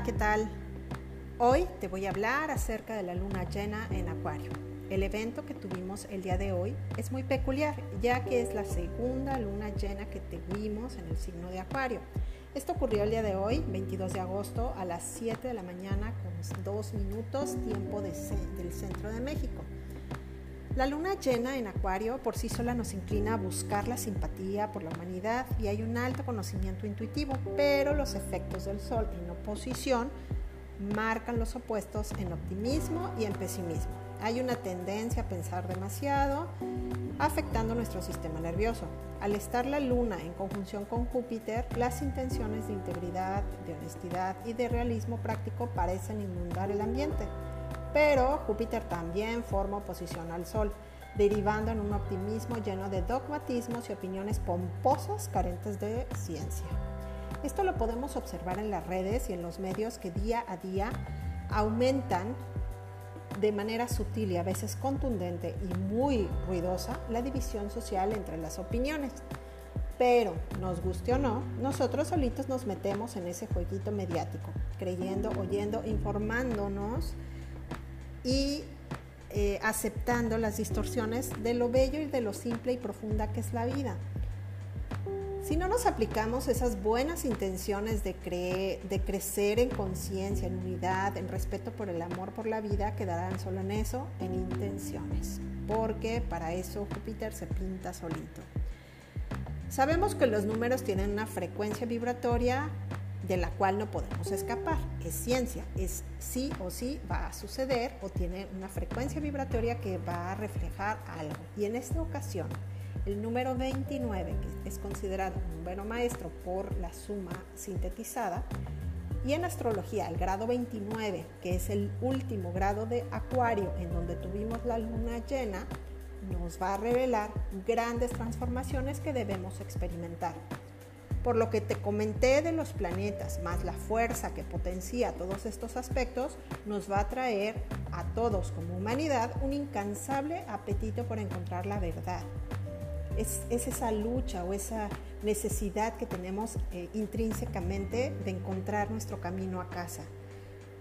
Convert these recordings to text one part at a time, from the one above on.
¿qué tal? Hoy te voy a hablar acerca de la luna llena en Acuario. El evento que tuvimos el día de hoy es muy peculiar, ya que es la segunda luna llena que tuvimos en el signo de Acuario. Esto ocurrió el día de hoy, 22 de agosto, a las 7 de la mañana con 2 minutos tiempo del centro de México. La luna llena en Acuario por sí sola nos inclina a buscar la simpatía por la humanidad y hay un alto conocimiento intuitivo, pero los efectos del Sol en oposición marcan los opuestos en optimismo y en pesimismo. Hay una tendencia a pensar demasiado, afectando nuestro sistema nervioso. Al estar la luna en conjunción con Júpiter, las intenciones de integridad, de honestidad y de realismo práctico parecen inundar el ambiente pero Júpiter también forma oposición al Sol, derivando en un optimismo lleno de dogmatismos y opiniones pomposas carentes de ciencia. Esto lo podemos observar en las redes y en los medios que día a día aumentan de manera sutil y a veces contundente y muy ruidosa la división social entre las opiniones. Pero, nos guste o no, nosotros solitos nos metemos en ese jueguito mediático, creyendo, oyendo, informándonos y eh, aceptando las distorsiones de lo bello y de lo simple y profunda que es la vida. Si no nos aplicamos esas buenas intenciones de, de crecer en conciencia, en unidad, en respeto por el amor por la vida, quedarán solo en eso, en intenciones, porque para eso Júpiter se pinta solito. Sabemos que los números tienen una frecuencia vibratoria de la cual no podemos escapar. Es ciencia, es sí o sí va a suceder o tiene una frecuencia vibratoria que va a reflejar algo. Y en esta ocasión, el número 29, que es considerado un número maestro por la suma sintetizada, y en astrología, el grado 29, que es el último grado de Acuario, en donde tuvimos la luna llena, nos va a revelar grandes transformaciones que debemos experimentar. Por lo que te comenté de los planetas, más la fuerza que potencia todos estos aspectos, nos va a traer a todos como humanidad un incansable apetito por encontrar la verdad. Es, esa lucha o esa necesidad que tenemos eh, intrínsecamente de encontrar nuestro camino a casa.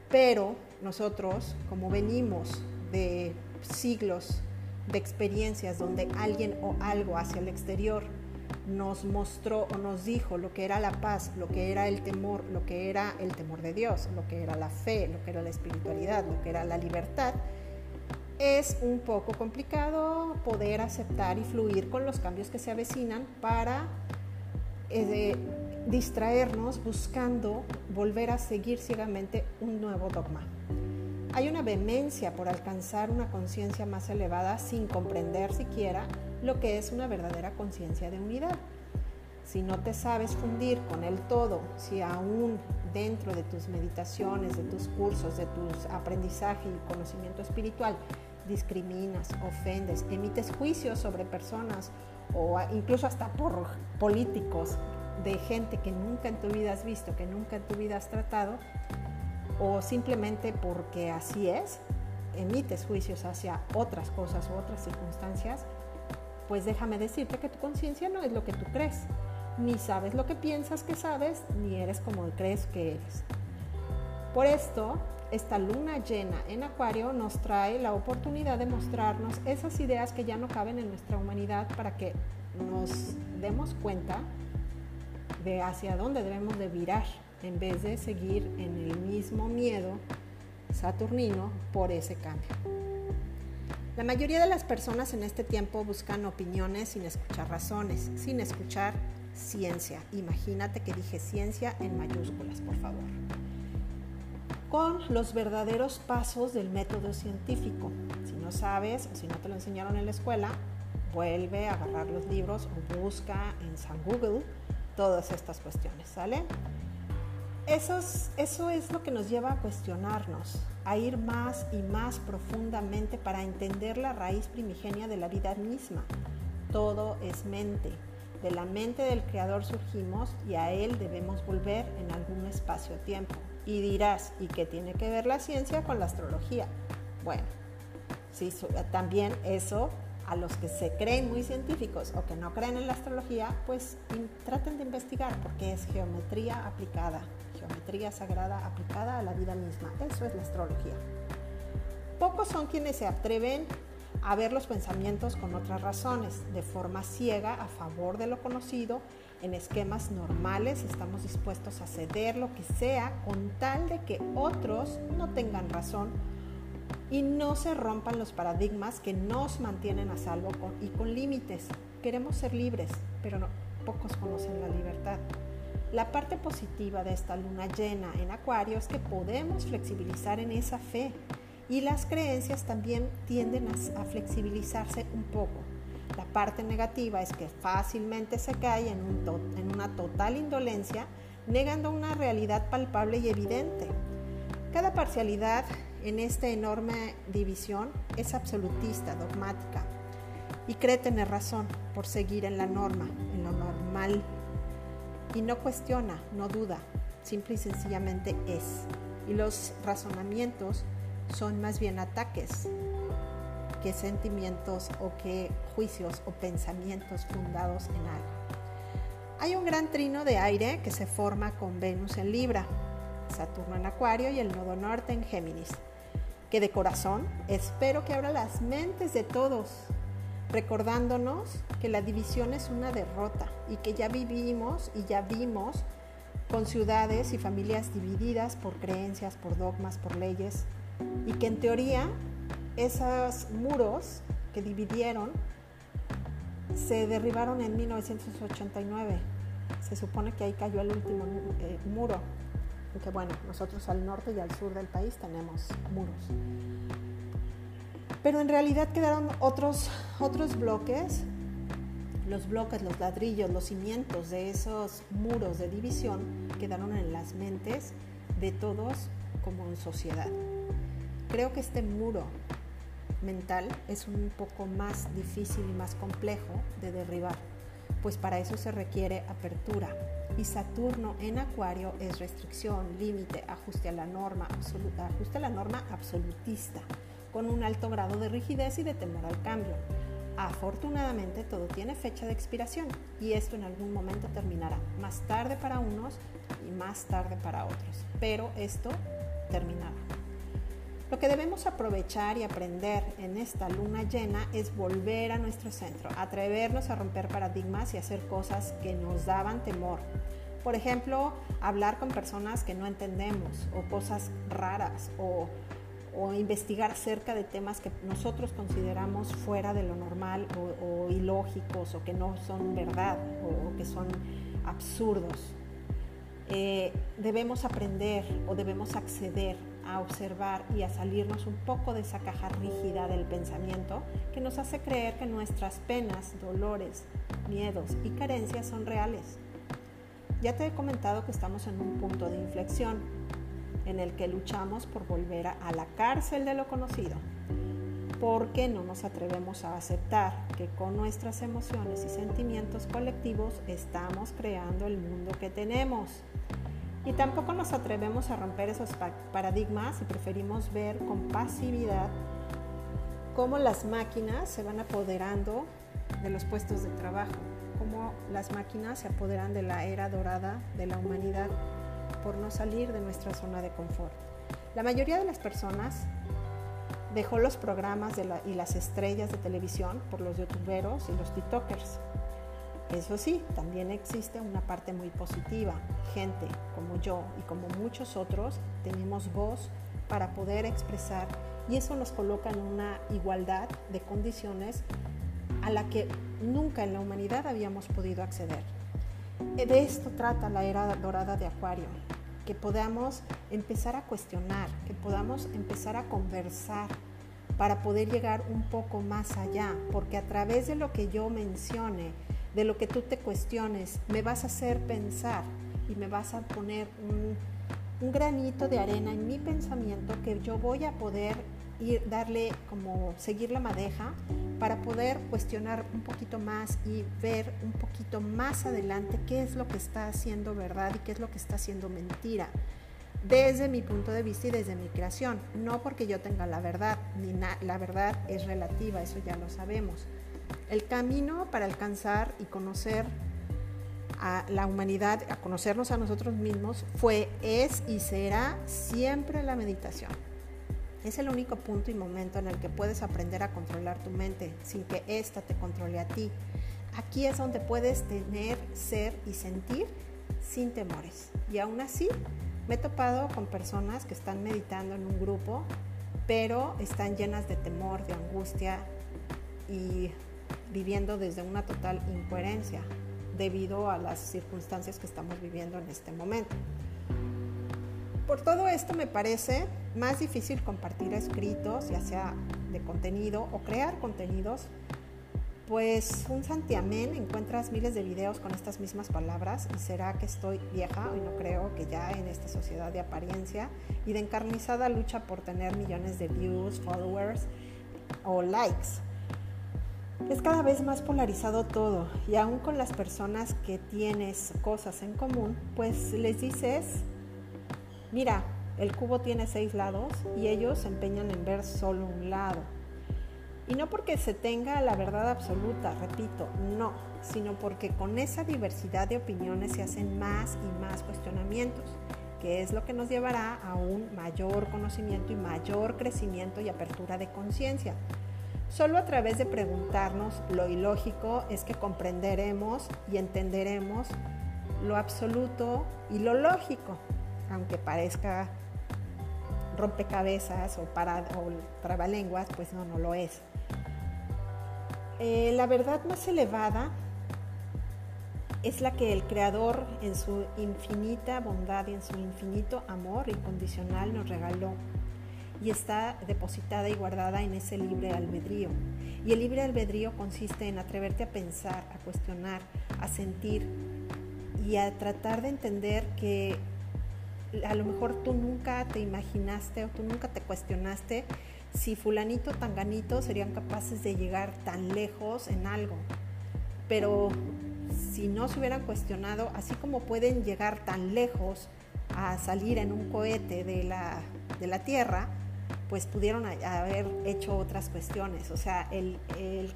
Pero nosotros, como venimos de siglos de experiencias donde alguien o algo hacia el exterior nos mostró o nos dijo lo que era la paz, lo que era el temor, lo que era el temor de Dios, lo que era la fe, lo que era la espiritualidad, lo que era la libertad, es un poco complicado poder aceptar y fluir con los cambios que se avecinan para eh, distraernos buscando volver a seguir ciegamente un nuevo dogma. Hay una vehemencia por alcanzar una conciencia más elevada sin comprender siquiera lo que es una verdadera conciencia de unidad. Si no te sabes fundir con el todo, si aún dentro de tus meditaciones, de tus cursos, de tus aprendizaje y conocimiento espiritual, discriminas, ofendes, emites juicios sobre personas o incluso hasta por políticos de gente que nunca en tu vida has visto, que nunca en tu vida has tratado, o simplemente porque así es, emites juicios hacia otras cosas u otras circunstancias, pues déjame decirte que tu conciencia no es lo que tú crees. Ni sabes lo que piensas que sabes, ni eres como crees que eres. Por esto, esta luna llena en Acuario nos trae la oportunidad de mostrarnos esas ideas que ya no caben en nuestra humanidad para que nos demos cuenta de hacia dónde debemos de virar en vez de seguir en el mismo miedo saturnino por ese cambio. La mayoría de las personas en este tiempo buscan opiniones sin escuchar razones, sin escuchar ciencia. Imagínate que dije ciencia en mayúsculas, por favor. Con los verdaderos pasos del método científico. Si no sabes o si no te lo enseñaron en la escuela, vuelve a agarrar los libros o busca en San Google todas estas cuestiones, ¿sale? Eso es, lo que nos lleva a cuestionarnos, a ir más y más profundamente para entender la raíz primigenia de la vida misma. Todo es mente. De la mente del Creador surgimos y a Él debemos volver en algún espacio-tiempo. Y dirás, ¿y qué tiene que ver la ciencia con la astrología? Bueno, sí, también eso A los que se creen muy científicos o que no creen en la astrología, pues traten de investigar porque es geometría aplicada, geometría sagrada aplicada a la vida misma. Eso es la astrología. Pocos son quienes se atreven a ver los pensamientos con otras razones, de forma ciega a favor de lo conocido. En esquemas normales estamos dispuestos a ceder lo que sea con tal de que otros no tengan razón y no se rompan los paradigmas que nos mantienen a salvo y con límites. Queremos ser libres, pero pocos conocen la libertad. La parte positiva de esta luna llena en Acuario es que podemos flexibilizar en esa fe y las creencias también tienden a, flexibilizarse un poco. La parte negativa es que fácilmente se cae en, en una total indolencia, negando una realidad palpable y evidente. Cada parcialidad en esta enorme división es absolutista, dogmática, y cree tener razón por seguir en la norma, en lo normal, y no cuestiona, no duda, simple y sencillamente es. Y los razonamientos son más bien ataques que sentimientos o que juicios o pensamientos fundados en algo. Hay un gran trino de aire que se forma con Venus en Libra, Saturno en Acuario y el nodo norte en Géminis, que de corazón espero que abra las mentes de todos, recordándonos que la división es una derrota y que ya vivimos y ya vimos con ciudades y familias divididas por creencias, por dogmas, por leyes, y que en teoría esos muros que dividieron se derribaron en 1989. Se supone que ahí cayó el último eh, muro, porque bueno, nosotros al norte y al sur del país tenemos muros. Pero en realidad quedaron otros, otros bloques, los bloques, los ladrillos, los cimientos de esos muros de división quedaron en las mentes de todos como en sociedad. Creo que este muro mental es un poco más difícil y más complejo de derribar, pues para eso se requiere apertura. Y Saturno en Acuario es restricción, límite, ajuste a la norma absoluta, ajuste la norma absolutista, con un alto grado de rigidez y de temor al cambio. Afortunadamente todo tiene fecha de expiración y esto en algún momento terminará, más tarde para unos y más tarde para otros, pero esto terminará. Lo que debemos aprovechar y aprender en esta luna llena es volver a nuestro centro, atrevernos a romper paradigmas y hacer cosas que nos daban temor. Por ejemplo, hablar con personas que no entendemos o cosas raras o, investigar acerca de temas que nosotros consideramos fuera de lo normal o, ilógicos o que no son verdad o, que son absurdos. Eh, debemos aprender o debemos acceder a observar y a salirnos un poco de esa caja rígida del pensamiento que nos hace creer que nuestras penas, dolores, miedos y carencias son reales. Ya te he comentado que estamos en un punto de inflexión en el que luchamos por volver a la cárcel de lo conocido, porque no nos atrevemos a aceptar que con nuestras emociones y sentimientos colectivos estamos creando el mundo que tenemos y tampoco nos atrevemos a romper esos paradigmas y preferimos ver con pasividad cómo las máquinas se van apoderando de los puestos de trabajo, cómo las máquinas se apoderan de la era dorada de la humanidad por no salir de nuestra zona de confort. La mayoría de las personas dejó los programas y las estrellas de televisión por los youtuberos y los tiktokers eso sí, también existe una parte muy positiva. Gente como yo y como muchos otros tenemos voz para poder expresar y eso nos coloca en una igualdad de condiciones a la que nunca en la humanidad habíamos podido acceder. De esto trata la era dorada de Acuario, que podamos empezar a cuestionar, que podamos empezar a conversar para poder llegar un poco más allá, porque a través de lo que yo mencione, de lo que tú te cuestiones, me vas a hacer pensar y me vas a poner un, granito de arena en mi pensamiento que yo voy a poder ir, darle como seguir la madeja para poder cuestionar un poquito más y ver un poquito más adelante qué es lo que está haciendo verdad y qué es lo que está haciendo mentira desde mi punto de vista y desde mi creación, no porque yo tenga la verdad, ni la verdad es relativa, eso ya lo sabemos El camino para alcanzar y conocer a la humanidad, a conocernos a nosotros mismos, fue, es y será siempre la meditación. Es el único punto y momento en el que puedes aprender a controlar tu mente sin que ésta te controle a ti. Aquí es donde puedes tener, ser y sentir sin temores. Y aún así, me he topado con personas que están meditando en un grupo, pero están llenas de temor, de angustia y viviendo desde una total incoherencia debido a las circunstancias que estamos viviendo en este momento. Por todo esto me parece más difícil compartir escritos, ya sea de contenido o crear contenidos, pues un santiamén encuentras miles de videos con estas mismas palabras y será que estoy vieja y no creo que ya en esta sociedad de apariencia y de encarnizada lucha por tener millones de views, followers o likes. Es cada vez más polarizado todo y aún con las personas que tienes cosas en común, pues les dices, mira, el cubo tiene seis lados y ellos se empeñan en ver solo un lado. Y no porque se tenga la verdad absoluta, repito, no, sino porque con esa diversidad de opiniones se hacen más y más cuestionamientos, que es lo que nos llevará a un mayor conocimiento y mayor crecimiento y apertura de conciencia. Solo a través de preguntarnos lo ilógico es que comprenderemos y entenderemos lo absoluto y lo lógico, aunque parezca rompecabezas o, para, o trabalenguas, pues no, no lo es. Eh, la verdad más elevada es la que el Creador en su infinita bondad y en su infinito amor incondicional nos regaló y está depositada y guardada en ese libre albedrío. Y el libre albedrío consiste en atreverte a pensar, a cuestionar, a sentir y a tratar de entender que a lo mejor tú nunca te imaginaste o tú nunca te cuestionaste si fulanito tanganito serían capaces de llegar tan lejos en algo. Pero si no se hubieran cuestionado, así como pueden llegar tan lejos a salir en un cohete de la, de la Tierra, pues pudieron haber hecho otras cuestiones. O sea, el,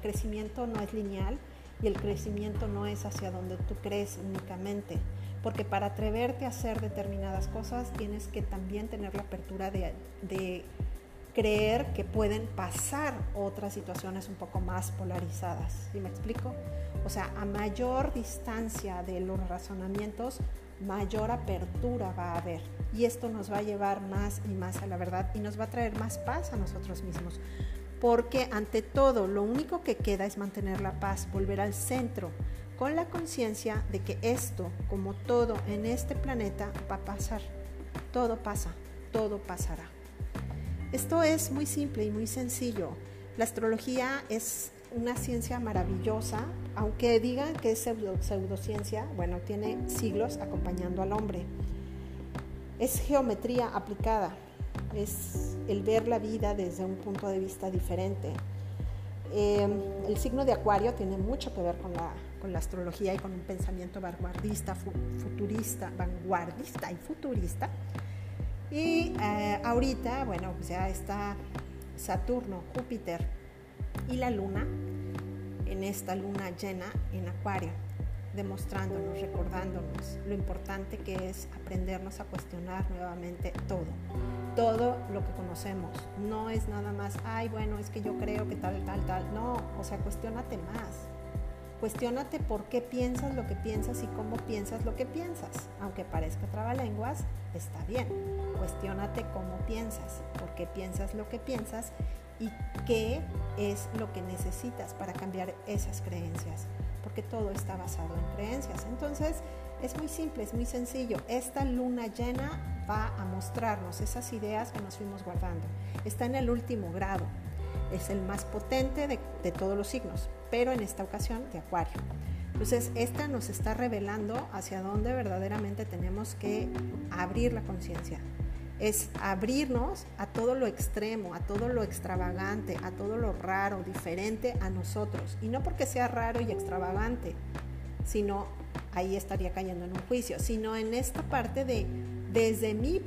crecimiento no es lineal y el crecimiento no es hacia donde tú crees únicamente. Porque para atreverte a hacer determinadas cosas tienes que también tener la apertura de, de creer que pueden pasar otras situaciones un poco más polarizadas. ¿Sí me explico? O sea, a mayor distancia de los razonamientos, mayor apertura va a haber. Y esto nos va a llevar más y más a la verdad y nos va a traer más paz a nosotros mismos. Porque ante todo, lo único que queda es mantener la paz, volver al centro, con la conciencia de que esto, como todo en este planeta, va a pasar. Todo pasa, todo pasará. Esto es muy simple y muy sencillo. La astrología es una ciencia maravillosa, aunque digan que es pseudociencia, bueno, tiene siglos acompañando al hombre. Es geometría aplicada, es el ver la vida desde un punto de vista diferente. Em, el signo de Acuario tiene mucho que ver con la, con la astrología y con un pensamiento vanguardista, futurista, vanguardista y futurista. Y eh, ahorita, bueno, ya está Saturno, Júpiter y la Luna en esta luna llena en Acuario, demostrándonos, recordándonos lo importante que es aprendernos a cuestionar nuevamente todo, todo lo que conocemos. No es nada más, ay, bueno, es que yo creo que tal, tal, tal. No, o sea, cuestionate más. Cuestiónate por qué piensas lo que piensas y cómo piensas lo que piensas. Aunque parezca trabalenguas, está bien. Cuestiónate cómo piensas, por qué piensas lo que piensas y qué es lo que necesitas para cambiar esas creencias, porque todo está basado en creencias. Entonces, es muy simple, es muy sencillo. Esta luna llena va a mostrarnos esas ideas que nos fuimos guardando. Está en el último grado, es el más potente de, todos los signos, pero en esta ocasión de Acuario. Entonces, esta nos está revelando hacia dónde verdaderamente tenemos que abrir la conciencia, es abrirnos a todo lo extremo, a todo lo extravagante, a todo lo raro, diferente a nosotros. Y no porque sea raro y extravagante, sino ahí estaría cayendo en un juicio, sino en esta parte de, desde mi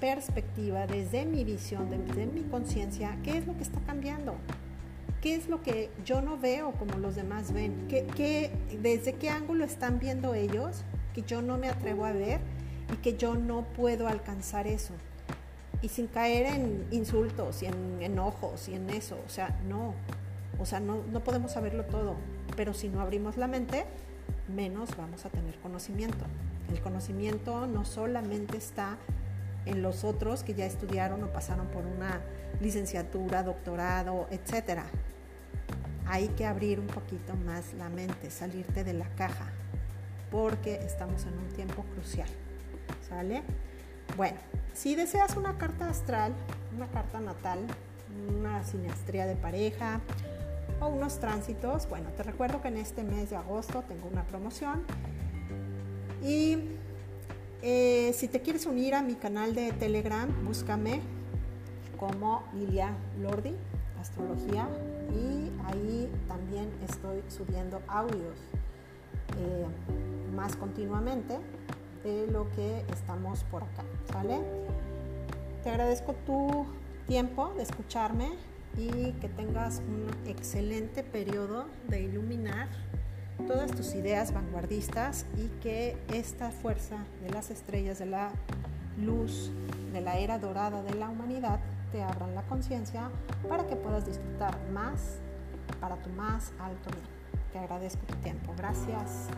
perspectiva, desde mi visión, desde mi conciencia, ¿qué es lo que está cambiando? ¿Qué es lo que yo no veo como los demás ven? ¿Qué, desde qué ángulo están viendo ellos que yo no me atrevo a ver y que yo no puedo alcanzar eso? Y sin caer en insultos y en enojos y en eso. O sea, no. O sea, no, no podemos saberlo todo. Pero si no abrimos la mente, menos vamos a tener conocimiento. El conocimiento no solamente está en los otros que ya estudiaron o pasaron por una licenciatura, doctorado, etcétera. Hay que abrir un poquito más la mente, salirte de la caja, porque estamos en un tiempo crucial. ¿Sale? Bueno, si deseas una carta astral, una carta natal, una sinastría de pareja o unos tránsitos, bueno, te recuerdo que en este mes de agosto tengo una promoción y eh, si te quieres unir a mi canal de Telegram, búscame como Lilia Lordi, Astrología, y ahí también estoy subiendo audios eh, más continuamente de lo que estamos por acá, ¿sale? Te agradezco tu tiempo de escucharme y que tengas un excelente periodo de iluminar todas tus ideas vanguardistas y que esta fuerza de las estrellas, de la luz, de la era dorada de la humanidad, te abran la conciencia para que puedas disfrutar más para tu más alto bien. Te agradezco tu tiempo. Gracias.